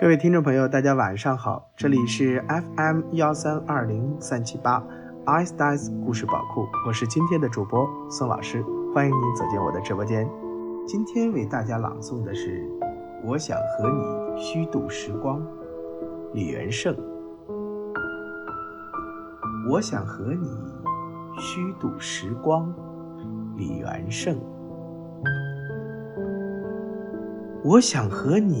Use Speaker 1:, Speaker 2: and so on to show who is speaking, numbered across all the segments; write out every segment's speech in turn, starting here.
Speaker 1: 各位听众朋友，大家晚上好，这里是 FM 幺三二零三七八 i s t y s 故事宝库，我是今天的主播宋老师，欢迎您走进我的直播间。今天为大家朗诵的是《我想和你虚度时光》，李元胜。我想和你虚度时光，李元胜。我想和你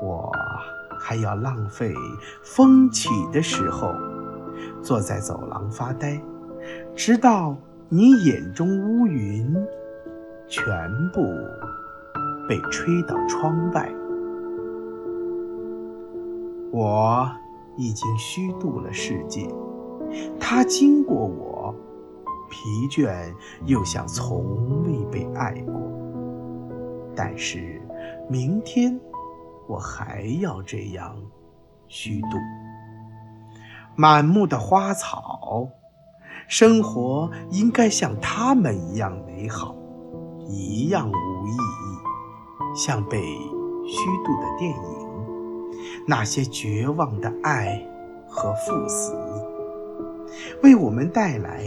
Speaker 1: 我还要浪费风起的时候，坐在走廊发呆，直到你眼中乌云全部被吹到窗外。我已经虚度了世界，它经过我，疲倦又像从未被爱过。但是明天。我还要这样虚度满目的花草，生活应该像他们一样美好，一样无意义，像被虚度的电影，那些绝望的爱和赴死，为我们带来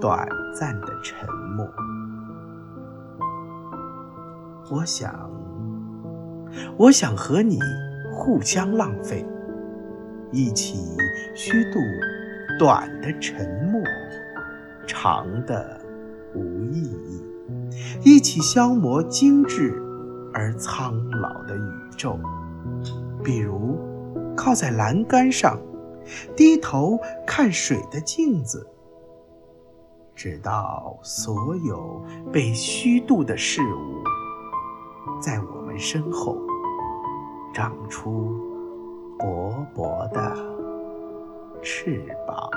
Speaker 1: 短暂的沉默。我想。我想和你互相浪费，一起虚度短的沉默，长的无意义；一起消磨精致而苍老的宇宙。比如，靠在栏杆上，低头看水的镜子，直到所有被虚度的事物，在我们身后。长出薄薄的翅膀。